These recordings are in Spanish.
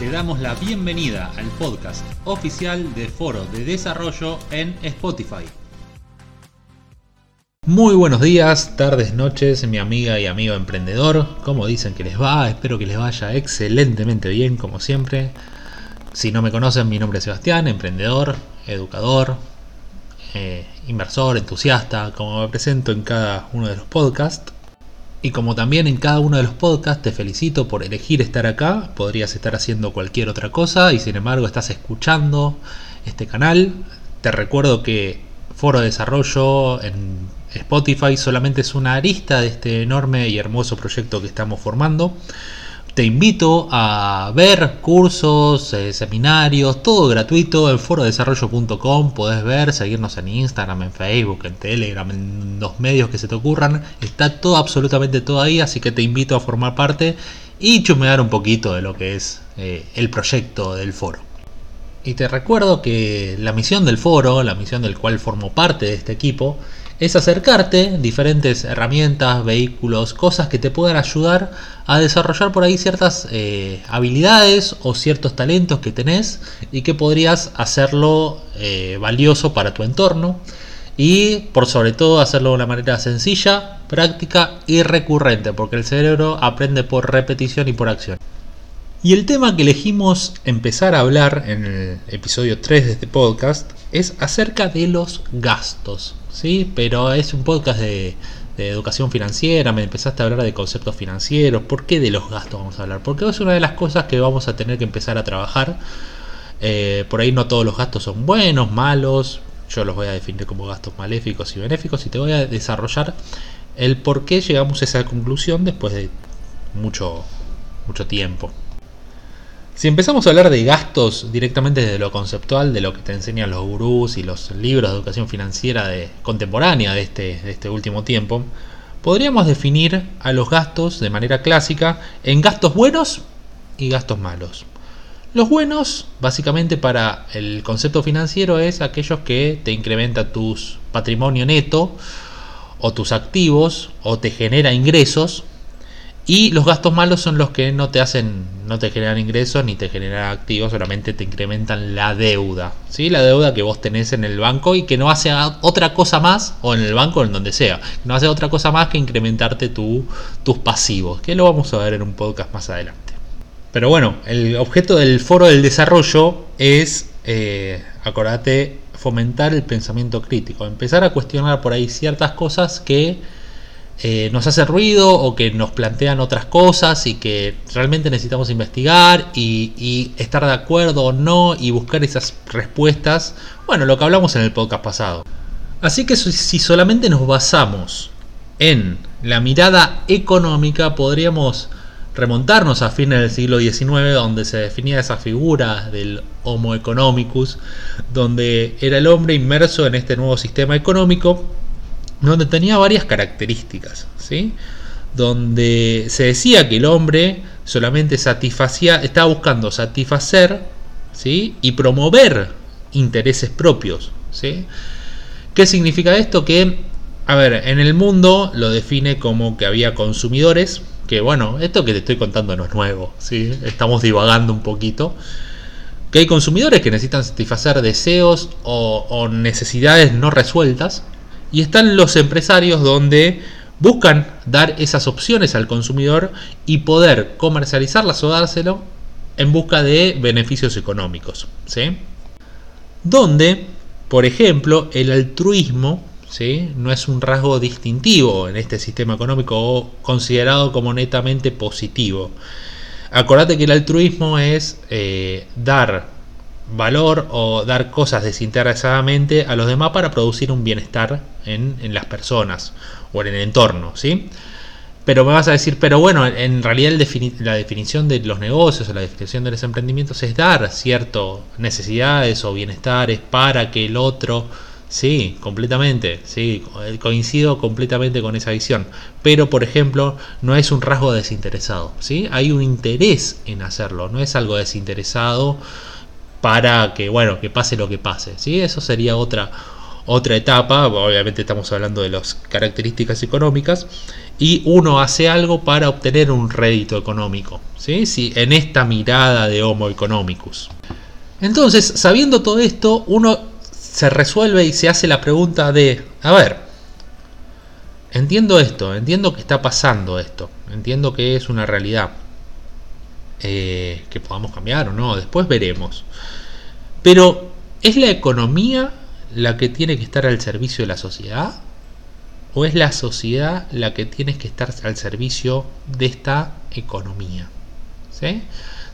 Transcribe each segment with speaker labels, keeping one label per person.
Speaker 1: te damos la bienvenida al podcast oficial de Foro de Desarrollo en Spotify. Muy buenos días, tardes, noches, mi amiga y amigo emprendedor. ¿Cómo dicen que les va? Espero que les vaya excelentemente bien, como siempre. Si no me conocen, mi nombre es Sebastián, emprendedor, educador, eh, inversor, entusiasta, como me presento en cada uno de los podcasts. Y como también en cada uno de los podcasts te felicito por elegir estar acá, podrías estar haciendo cualquier otra cosa y sin embargo estás escuchando este canal. Te recuerdo que Foro de Desarrollo en Spotify solamente es una arista de este enorme y hermoso proyecto que estamos formando. Te invito a ver cursos, eh, seminarios, todo gratuito en forodesarrollo.com. Podés ver, seguirnos en Instagram, en Facebook, en Telegram, en los medios que se te ocurran. Está todo, absolutamente todo ahí, así que te invito a formar parte y chumear un poquito de lo que es eh, el proyecto del foro. Y te recuerdo que la misión del foro, la misión del cual formo parte de este equipo, es acercarte diferentes herramientas, vehículos, cosas que te puedan ayudar a desarrollar por ahí ciertas eh, habilidades o ciertos talentos que tenés y que podrías hacerlo eh, valioso para tu entorno y por sobre todo hacerlo de una manera sencilla, práctica y recurrente, porque el cerebro aprende por repetición y por acción. Y el tema que elegimos empezar a hablar en el episodio 3 de este podcast es acerca de los gastos. ¿Sí? Pero es un podcast de, educación financiera, me empezaste a hablar de conceptos financieros. ¿Por qué de los gastos vamos a hablar? Porque es una de las cosas que vamos a tener que empezar a trabajar. Eh, por ahí no todos los gastos son buenos, malos. Yo los voy a definir como gastos maléficos y benéficos y te voy a desarrollar el por qué llegamos a esa conclusión después de mucho, mucho tiempo. Si empezamos a hablar de gastos directamente desde lo conceptual, de lo que te enseñan los gurús y los libros de educación financiera de, contemporánea de este, de este último tiempo, podríamos definir a los gastos de manera clásica en gastos buenos y gastos malos. Los buenos, básicamente para el concepto financiero, es aquellos que te incrementa tu patrimonio neto o tus activos o te genera ingresos y los gastos malos son los que no te hacen, no te generan ingresos ni te generan activos, solamente te incrementan la deuda. ¿sí? La deuda que vos tenés en el banco y que no hace otra cosa más, o en el banco o en donde sea, no hace otra cosa más que incrementarte tu, tus pasivos, que lo vamos a ver en un podcast más adelante. Pero bueno, el objeto del foro del desarrollo es, eh, acordate, fomentar el pensamiento crítico, empezar a cuestionar por ahí ciertas cosas que eh, nos hace ruido o que nos plantean otras cosas y que realmente necesitamos investigar y, estar de acuerdo o no y buscar esas respuestas. Bueno, lo que hablamos en el podcast pasado. Así que si solamente nos basamos en la mirada económica, podríamos remontarnos a fines del siglo XIX, donde se definía esa figura del Homo economicus, donde era el hombre inmerso en este nuevo sistema económico donde tenía varias características, ¿sí? donde se decía que el hombre solamente satisfacía, estaba buscando satisfacer ¿sí? y promover intereses propios. ¿sí? ¿Qué significa esto? Que, a ver, en el mundo lo define como que había consumidores, que bueno, esto que te estoy contando no es nuevo, ¿sí? estamos divagando un poquito. Que hay consumidores que necesitan satisfacer deseos o necesidades no resueltas, y están los empresarios donde buscan dar esas opciones al consumidor y poder comercializarlas o dárselo en busca de beneficios económicos. ¿sí? Donde, por ejemplo, el altruismo ¿sí? no es un rasgo distintivo en este sistema económico o considerado como netamente positivo. Acordate que el altruismo es eh, dar valor o dar cosas desinteresadamente a los demás para producir un bienestar en, las personas o en el entorno, ¿sí? Pero me vas a decir, pero bueno, en realidad la definición de los negocios o la definición de los emprendimientos es dar ciertas necesidades o bienestares para que el otro, sí, completamente, sí, coincido completamente con esa visión. Pero, por ejemplo, no es un rasgo desinteresado, ¿sí? Hay un interés en hacerlo, no es algo desinteresado para que, bueno, que pase lo que pase. ¿sí? Eso sería otra, otra etapa, obviamente estamos hablando de las características económicas, y uno hace algo para obtener un rédito económico, ¿sí? Si, en esta mirada de Homo economicus. Entonces, sabiendo todo esto, uno se resuelve y se hace la pregunta de, a ver, entiendo esto, entiendo que está pasando esto, entiendo que es una realidad, eh, que podamos cambiar o no, después veremos. Pero, ¿es la economía la que tiene que estar al servicio de la sociedad? ¿O es la sociedad la que tiene que estar al servicio de esta economía? ¿Sí?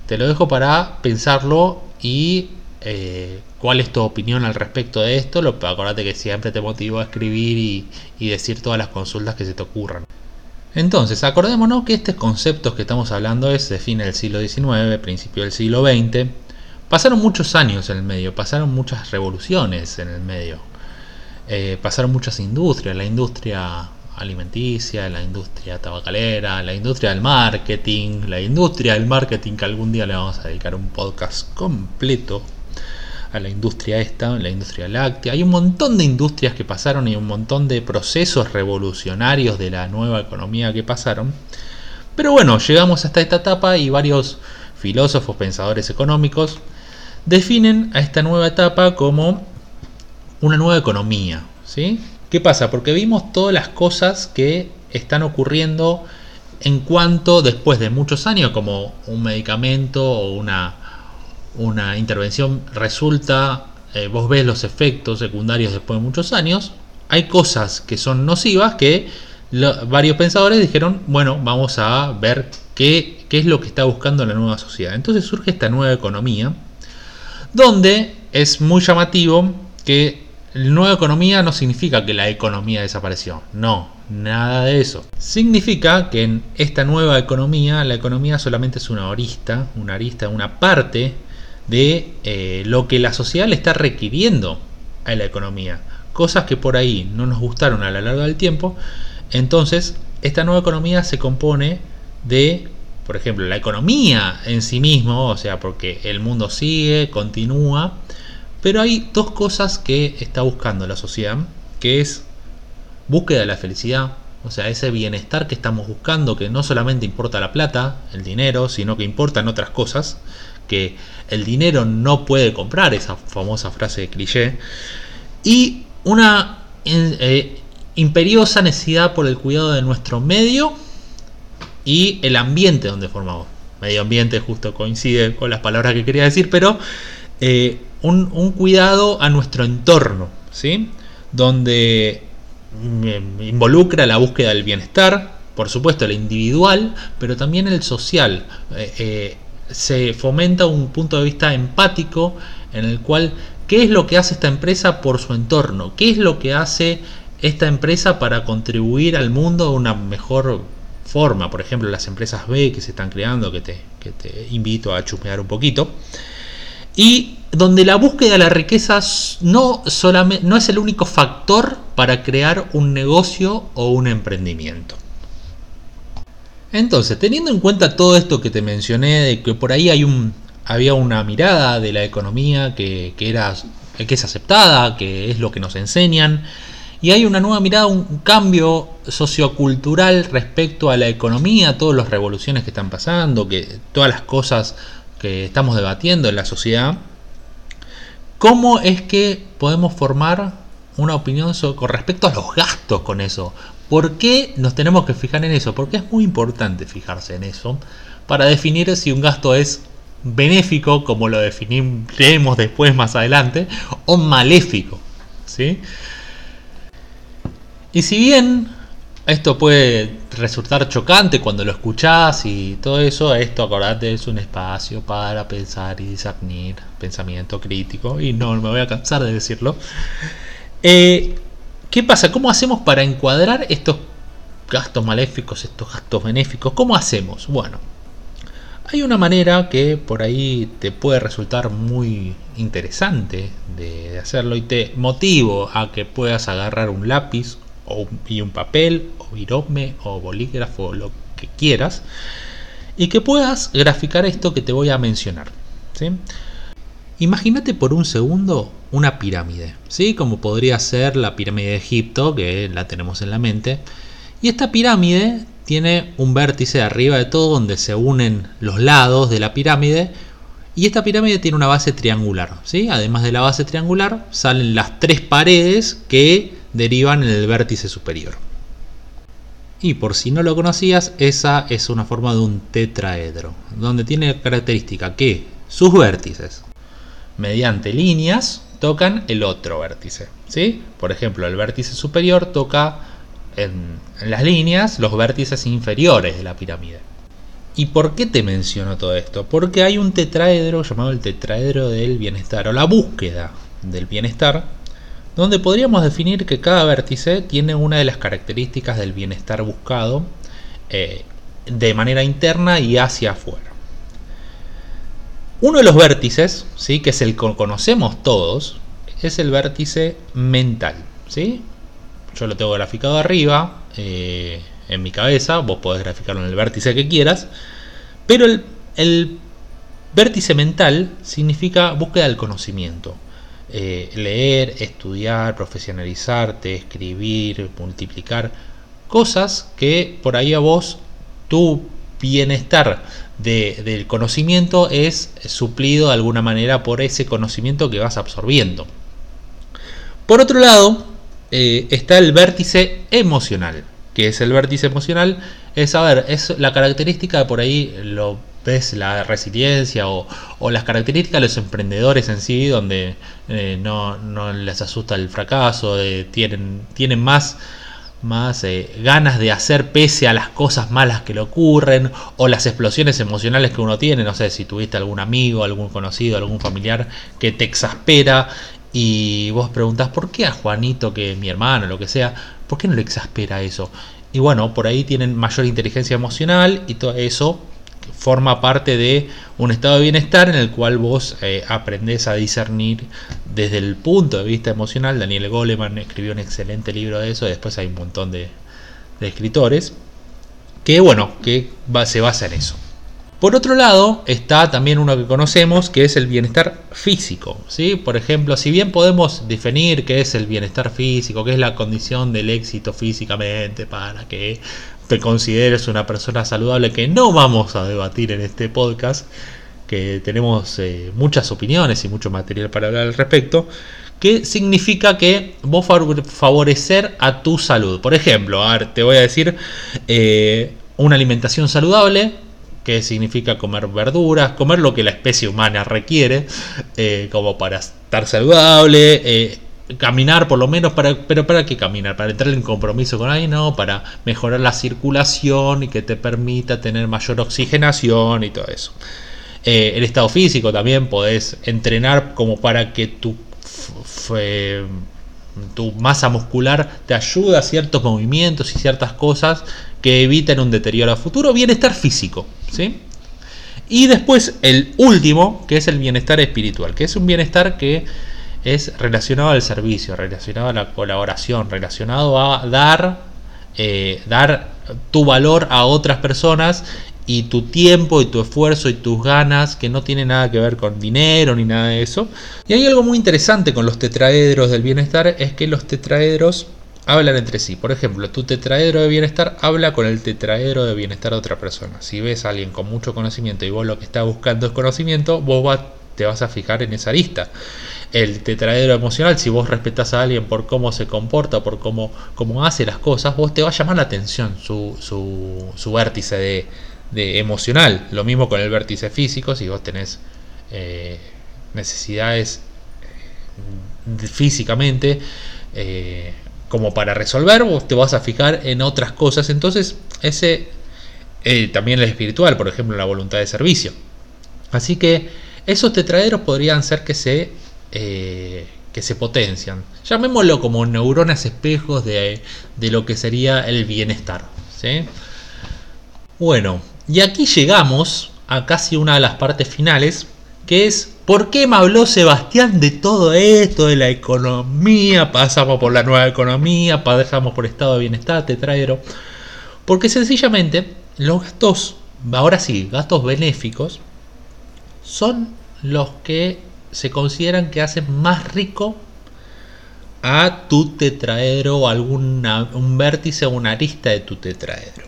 Speaker 1: Te lo dejo para pensarlo y eh, cuál es tu opinión al respecto de esto. Lo, acordate que siempre te motivo a escribir y, y decir todas las consultas que se te ocurran. Entonces, acordémonos que estos conceptos que estamos hablando es de fin del siglo XIX, principio del siglo XX. Pasaron muchos años en el medio, pasaron muchas revoluciones en el medio. Eh, pasaron muchas industrias, la industria alimenticia, la industria tabacalera, la industria del marketing, la industria del marketing que algún día le vamos a dedicar un podcast completo a la industria esta, la industria láctea. Hay un montón de industrias que pasaron y un montón de procesos revolucionarios de la nueva economía que pasaron. Pero bueno, llegamos hasta esta etapa y varios filósofos, pensadores económicos definen a esta nueva etapa como una nueva economía. ¿sí? ¿Qué pasa? Porque vimos todas las cosas que están ocurriendo en cuanto después de muchos años, como un medicamento o una, una intervención resulta, eh, vos ves los efectos secundarios después de muchos años, hay cosas que son nocivas que varios pensadores dijeron, bueno, vamos a ver qué, qué es lo que está buscando la nueva sociedad. Entonces surge esta nueva economía, donde es muy llamativo que la nueva economía no significa que la economía desapareció, no, nada de eso. Significa que en esta nueva economía la economía solamente es una arista, una arista, una parte de eh, lo que la sociedad le está requiriendo a la economía. Cosas que por ahí no nos gustaron a lo largo del tiempo. Entonces, esta nueva economía se compone de, por ejemplo, la economía en sí mismo, o sea, porque el mundo sigue, continúa, pero hay dos cosas que está buscando la sociedad, que es búsqueda de la felicidad, o sea, ese bienestar que estamos buscando, que no solamente importa la plata, el dinero, sino que importan otras cosas, que el dinero no puede comprar, esa famosa frase de cliché, y una eh, imperiosa necesidad por el cuidado de nuestro medio y el ambiente donde formamos. Medio ambiente justo coincide con las palabras que quería decir, pero eh, un, cuidado a nuestro entorno, ¿sí? donde mm, involucra la búsqueda del bienestar, por supuesto el individual, pero también el social. Eh, eh, se fomenta un punto de vista empático en el cual qué es lo que hace esta empresa por su entorno, qué es lo que hace esta empresa para contribuir al mundo de una mejor forma. Por ejemplo, las empresas B que se están creando, que te, que te invito a chusmear un poquito. Y donde la búsqueda de la riqueza no, solamente, no es el único factor para crear un negocio o un emprendimiento. Entonces, teniendo en cuenta todo esto que te mencioné, de que por ahí había una mirada de la economía que, era, que es aceptada, que es lo que nos enseñan, y hay una nueva mirada, un cambio sociocultural respecto a la economía, todas las revoluciones que están pasando, que todas las cosas que estamos debatiendo en la sociedad, ¿cómo es que podemos formar una opinión con respecto a los gastos con eso? ¿Por qué nos tenemos que fijar en eso? Porque es muy importante fijarse en eso para definir si un gasto es benéfico, como lo definiremos después más adelante, o maléfico. ¿sí? Y si bien esto puede resultar chocante cuando lo escuchás y todo eso, esto acordate es un espacio para pensar y discernir, pensamiento crítico, y no me voy a cansar de decirlo. Eh, ¿Qué pasa? ¿Cómo hacemos para encuadrar estos gastos maléficos, estos gastos benéficos? ¿Cómo hacemos? Bueno, hay una manera que por ahí te puede resultar muy interesante de hacerlo y te motivo a que puedas agarrar un lápiz o, y un papel o virome o bolígrafo o lo que quieras y que puedas graficar esto que te voy a mencionar. ¿sí? Imagínate por un segundo una pirámide, ¿sí? Como podría ser la pirámide de Egipto, que la tenemos en la mente. Y esta pirámide tiene un vértice arriba de todo donde se unen los lados de la pirámide. Y esta pirámide tiene una base triangular, ¿sí? Además de la base triangular, salen las tres paredes que derivan en el vértice superior. Y por si no lo conocías, esa es una forma de un tetraedro, donde tiene característica que sus vértices mediante líneas tocan el otro vértice. ¿sí? Por ejemplo, el vértice superior toca en, las líneas los vértices inferiores de la pirámide. ¿Y por qué te menciono todo esto? Porque hay un tetraedro llamado el tetraedro del bienestar o la búsqueda del bienestar, donde podríamos definir que cada vértice tiene una de las características del bienestar buscado eh, de manera interna y hacia afuera. Uno de los vértices, ¿sí? que es el que conocemos todos, es el vértice mental. ¿sí? Yo lo tengo graficado arriba eh, en mi cabeza, vos podés graficarlo en el vértice que quieras, pero el, vértice mental significa búsqueda del conocimiento. Eh, leer, estudiar, profesionalizarte, escribir, multiplicar, cosas que por ahí a vos tu bienestar del conocimiento es suplido de alguna manera por ese conocimiento que vas absorbiendo. Por otro lado, eh, está el vértice emocional, que es el vértice emocional, es, a ver, es la característica de por ahí lo ves la resiliencia o, las características de los emprendedores en sí, donde eh, no, les asusta el fracaso, eh, tienen, tienen más más eh, ganas de hacer pese a las cosas malas que le ocurren o las explosiones emocionales que uno tiene. No sé si tuviste algún amigo, algún conocido, algún familiar que te exaspera y vos preguntás por qué a Juanito, que es mi hermano, lo que sea, ¿por qué no le exaspera eso? Y bueno, por ahí tienen mayor inteligencia emocional y todo eso forma parte de un estado de bienestar en el cual vos eh, aprendés a discernir desde el punto de vista emocional. Daniel Goleman escribió un excelente libro de eso, después hay un montón de, escritores que, bueno, que se basa en eso. Por otro lado, está también uno que conocemos, que es el bienestar físico. ¿sí? Por ejemplo, si bien podemos definir qué es el bienestar físico, qué es la condición del éxito físicamente para que te consideres una persona saludable, que no vamos a debatir en este podcast, que tenemos eh, muchas opiniones y mucho material para hablar al respecto, que significa que vos favorecer a tu salud. Por ejemplo, te voy a decir eh, una alimentación saludable, que significa comer verduras, comer lo que la especie humana requiere, eh, como para estar saludable, caminar por lo menos para pero para qué caminar para entrar en compromiso con alguien no para mejorar la circulación y que te permita tener mayor oxigenación y todo eso eh, el estado físico también podés entrenar como para que tu tu masa muscular te ayude a ciertos movimientos y ciertas cosas que eviten un deterioro a futuro bienestar físico ¿sí? y después el último que es el bienestar espiritual que es un bienestar que es relacionado al servicio, relacionado a la colaboración, relacionado a dar, eh, dar tu valor a otras personas y tu tiempo y tu esfuerzo y tus ganas que no tiene nada que ver con dinero ni nada de eso. Y hay algo muy interesante con los tetraedros del bienestar es que los tetraedros hablan entre sí. Por ejemplo, tu tetraedro de bienestar habla con el tetraedro de bienestar de otra persona. Si ves a alguien con mucho conocimiento y vos lo que estás buscando es conocimiento, vos te vas a fijar en esa lista el tetraedro emocional, si vos respetás a alguien por cómo se comporta, por cómo, cómo hace las cosas, vos te va a llamar la atención su, su, vértice de, emocional. Lo mismo con el vértice físico, si vos tenés eh, necesidades eh, físicamente eh, como para resolver, vos te vas a fijar en otras cosas. Entonces, ese también el espiritual, por ejemplo, la voluntad de servicio. Así que esos tetraedros podrían ser que se que se potencian. Llamémoslo como neuronas espejos de, lo que sería el bienestar. Bueno, y aquí llegamos a casi una de las partes finales, que es ¿por qué me habló Sebastián de todo esto, de la economía? Pasamos por la nueva economía, pasamos por estado de bienestar, tetraedro. Porque sencillamente los gastos, ahora sí, gastos benéficos, son los que se consideran que hacen más rico a tu tetraedro o algún vértice o una arista de tu tetraedro.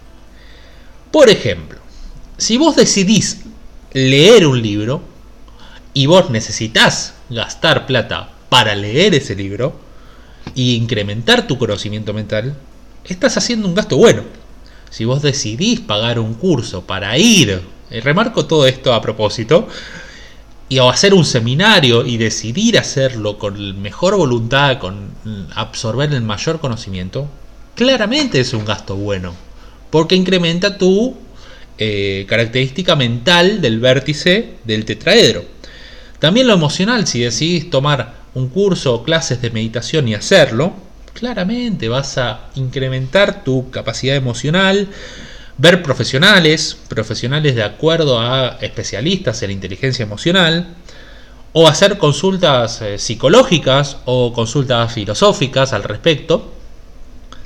Speaker 1: Por ejemplo, si vos decidís leer un libro y vos necesitas gastar plata para leer ese libro e incrementar tu conocimiento mental, estás haciendo un gasto bueno. Si vos decidís pagar un curso para ir, eh, remarco todo esto a propósito, y o hacer un seminario y decidir hacerlo con mejor voluntad, con absorber el mayor conocimiento, claramente es un gasto bueno, porque incrementa tu eh, característica mental del vértice del tetraedro. También lo emocional, si decidís tomar un curso o clases de meditación y hacerlo, claramente vas a incrementar tu capacidad emocional, ver profesionales, profesionales de acuerdo a especialistas en inteligencia emocional, o hacer consultas eh, psicológicas o consultas filosóficas al respecto.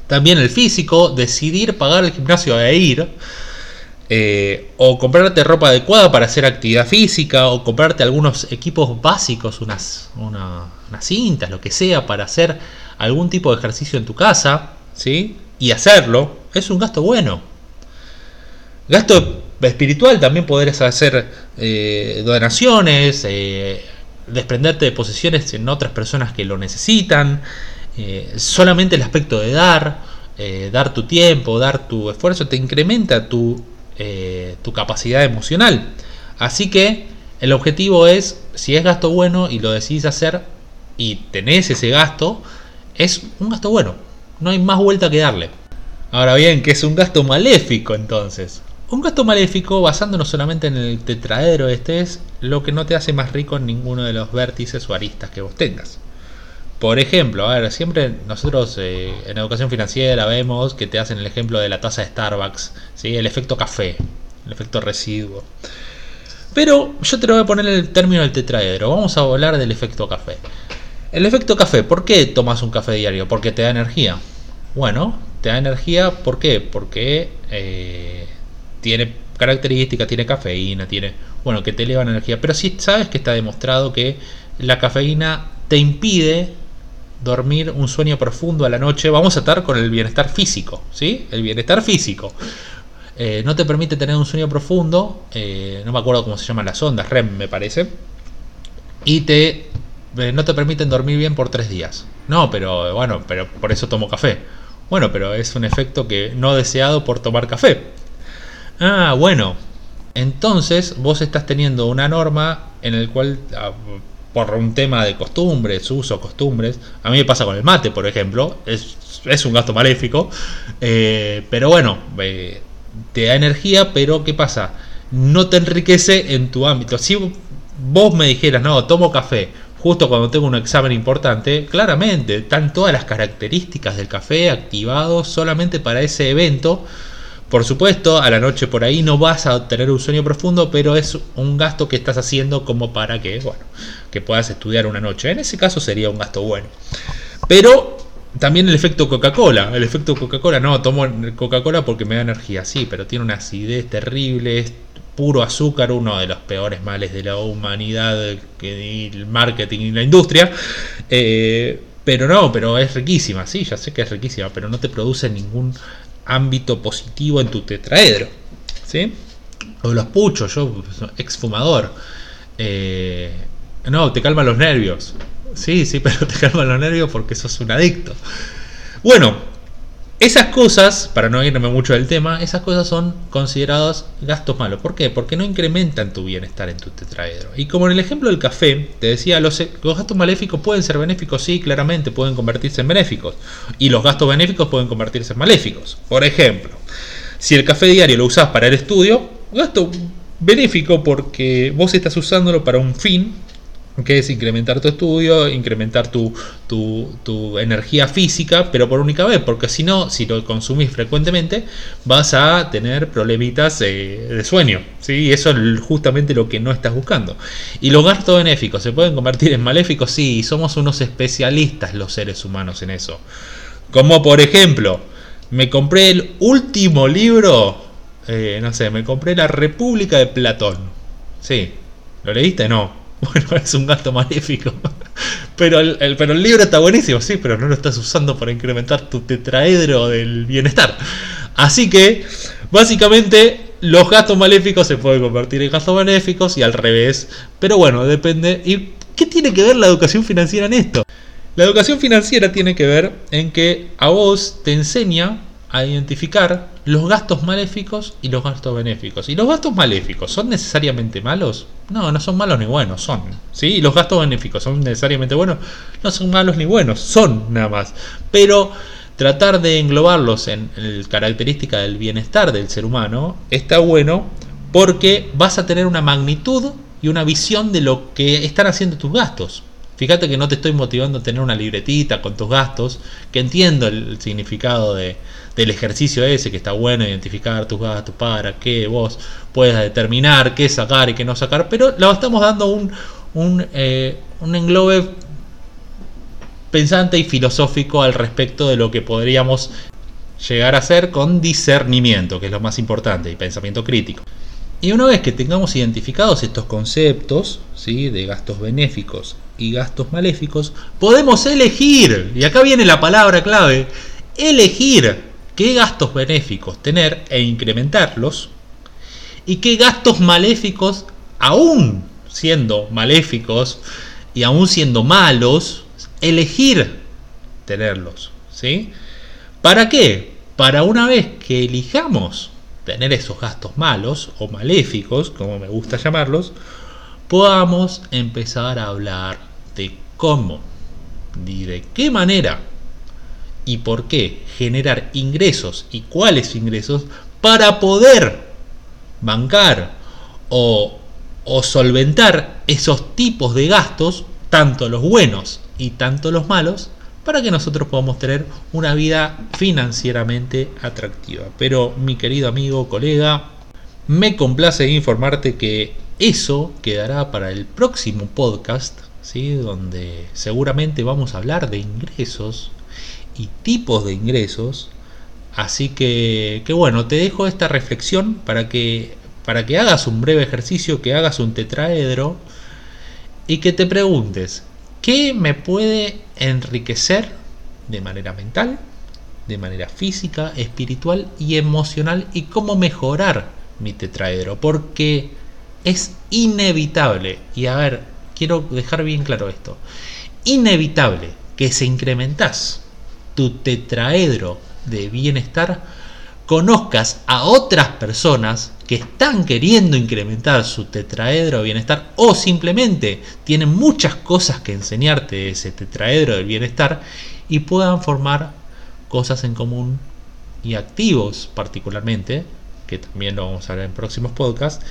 Speaker 1: También el físico, decidir pagar el gimnasio e ir, eh, o comprarte ropa adecuada para hacer actividad física, o comprarte algunos equipos básicos, unas, unas cintas, lo que sea, para hacer algún tipo de ejercicio en tu casa, ¿sí? Y hacerlo, es un gasto bueno. Gasto espiritual también podrás hacer eh, donaciones, eh, desprenderte de posiciones en otras personas que lo necesitan. Solamente el aspecto de dar, dar tu tiempo, dar tu esfuerzo, te incrementa tu, tu capacidad emocional. Así que el objetivo es, si es gasto bueno y lo decidís hacer y tenés ese gasto, es un gasto bueno. No hay más vuelta que darle. Ahora bien, que es un gasto maléfico entonces. Un gasto maléfico, basándonos solamente en el tetraedro este, es lo que no te hace más rico en ninguno de los vértices o aristas que vos tengas. Por ejemplo, a ver, siempre nosotros eh, en educación financiera vemos que te hacen el ejemplo de la taza de Starbucks, ¿sí? el efecto café, el efecto residuo. Pero yo te lo voy a poner el término del tetraedro. Vamos a hablar del efecto café. El efecto café, ¿por qué tomas un café diario? Porque te da energía. Bueno, te da energía, ¿por qué? Porque eh, tiene características, tiene cafeína, tiene, bueno, que te eleva la energía. Pero si sabes que está demostrado que la cafeína te impide dormir un sueño profundo a la noche. Vamos a estar con el bienestar físico, ¿sí? El bienestar físico. Eh, no te permite tener un sueño profundo, eh, no me acuerdo cómo se llaman las ondas, REM me parece, y te eh, no te permiten dormir bien por tres días. No, pero bueno, pero por eso tomo café. Bueno, pero es un efecto que no deseado por tomar café. Ah, bueno. Entonces vos estás teniendo una norma en el cual, ah, por un tema de costumbres, uso, costumbres, a mí me pasa con el mate, por ejemplo, es, un gasto maléfico, eh, pero bueno, eh, te da energía, pero ¿qué pasa? No te enriquece en tu ámbito. Si vos me dijeras, no, tomo café, justo cuando tengo un examen importante, claramente están todas las características del café activados solamente para ese evento por supuesto, a la noche por ahí no vas a tener un sueño profundo, pero es un gasto que estás haciendo como para que, bueno, que puedas estudiar una noche. En ese caso sería un gasto bueno. Pero también el efecto Coca-Cola. El efecto Coca-Cola, no, tomo Coca-Cola porque me da energía, sí, pero tiene una acidez terrible, es puro azúcar, uno de los peores males de la humanidad, el marketing y la industria. Eh, pero no, pero es riquísima, sí, ya sé que es riquísima, pero no te produce ningún ámbito positivo en tu tetraedro. ¿sí? O los puchos, yo, exfumador. Eh, no, te calma los nervios. Sí, sí, pero te calma los nervios porque sos un adicto. Bueno, esas cosas, para no irme mucho del tema, esas cosas son consideradas gastos malos. ¿Por qué? Porque no incrementan tu bienestar en tu tetraedro. Y como en el ejemplo del café, te decía, los, los, gastos maléficos pueden ser benéficos, sí, claramente, pueden convertirse en benéficos. Y los gastos benéficos pueden convertirse en maléficos. Por ejemplo, si el café diario lo usás para el estudio, gasto benéfico porque vos estás usándolo para un fin que es incrementar tu estudio, incrementar tu, tu, energía física, pero por única vez, porque si no, si lo consumís frecuentemente, vas a tener problemitas de sueño, ¿sí? y eso es justamente lo que no estás buscando. Y los gastos benéficos se pueden convertir en maléficos, sí, somos unos especialistas los seres humanos en eso. Como por ejemplo, me compré el último libro, eh, no sé, me compré La República de Platón. Sí, ¿lo leíste? No Bueno, es un gasto maléfico. Pero el, pero el libro está buenísimo, sí, pero no lo estás usando para incrementar tu tetraedro del bienestar. Así que, básicamente, los gastos maléficos se pueden convertir en gastos benéficos y al revés. Pero bueno, depende. ¿Y qué tiene que ver la educación financiera en esto? La educación financiera tiene que ver en que a vos te enseña a identificar los gastos maléficos y los gastos benéficos. ¿Y los gastos maléficos son necesariamente malos? No, no son malos ni buenos, son. ¿sí? ¿Y los gastos benéficos son necesariamente buenos? No son malos ni buenos, son nada más. Pero tratar de englobarlos en la característica del bienestar del ser humano está bueno porque vas a tener una magnitud y una visión de lo que están haciendo tus gastos. Fíjate que no te estoy motivando a tener una libretita con tus gastos, que entiendo el significado de, del ejercicio ese, que está bueno identificar tus gastos para que vos puedas determinar qué sacar y qué no sacar, pero le estamos dando un, un, eh, un englobe pensante y filosófico al respecto de lo que podríamos llegar a hacer con discernimiento, que es lo más importante, y pensamiento crítico. Y una vez que tengamos identificados estos conceptos ¿sí? de gastos benéficos y gastos maléficos, podemos elegir, y acá viene la palabra clave, elegir qué gastos benéficos tener e incrementarlos y qué gastos maléficos, aún siendo maléficos y aún siendo malos, elegir tenerlos. ¿sí? ¿Para qué? Para una vez que elijamos tener esos gastos malos o maléficos, como me gusta llamarlos, podamos empezar a hablar de cómo de qué manera y por qué generar ingresos y cuáles ingresos para poder bancar o, o solventar esos tipos de gastos, tanto los buenos y tanto los malos, para que nosotros podamos tener una vida financieramente atractiva. Pero mi querido amigo, colega, me complace informarte que eso quedará para el próximo podcast, ¿sí? donde seguramente vamos a hablar de ingresos y tipos de ingresos. Así que, que bueno, te dejo esta reflexión para que, para que hagas un breve ejercicio, que hagas un tetraedro y que te preguntes, ¿qué me puede enriquecer de manera mental, de manera física, espiritual y emocional y cómo mejorar mi tetraedro, porque es inevitable, y a ver, quiero dejar bien claro esto, inevitable que se incrementas tu tetraedro de bienestar, conozcas a otras personas que están queriendo incrementar su tetraedro de bienestar o simplemente tienen muchas cosas que enseñarte de ese tetraedro del bienestar y puedan formar cosas en común y activos particularmente, que también lo vamos a ver en próximos podcasts,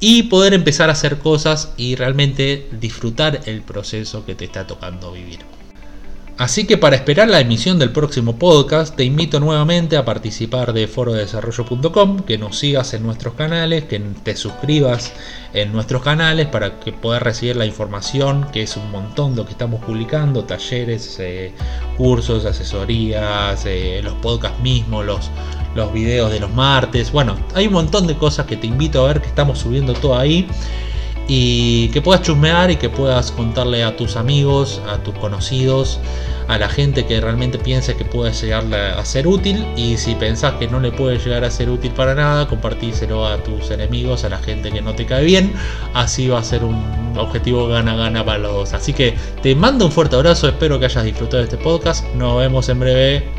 Speaker 1: y poder empezar a hacer cosas y realmente disfrutar el proceso que te está tocando vivir. Así que para esperar la emisión del próximo podcast, te invito nuevamente a participar de forodesarrollo.com, que nos sigas en nuestros canales, que te suscribas en nuestros canales para que puedas recibir la información, que es un montón lo que estamos publicando, talleres, eh, cursos, asesorías, eh, los podcasts mismos, los, los videos de los martes. Bueno, hay un montón de cosas que te invito a ver que estamos subiendo todo ahí y que puedas chusmear y que puedas contarle a tus amigos, a tus conocidos, a la gente que realmente piensa que puede llegar a ser útil y si pensás que no le puede llegar a ser útil para nada, compartíselo a tus enemigos, a la gente que no te cae bien, así va a ser un objetivo gana-gana para los dos. Así que te mando un fuerte abrazo, espero que hayas disfrutado de este podcast, nos vemos en breve.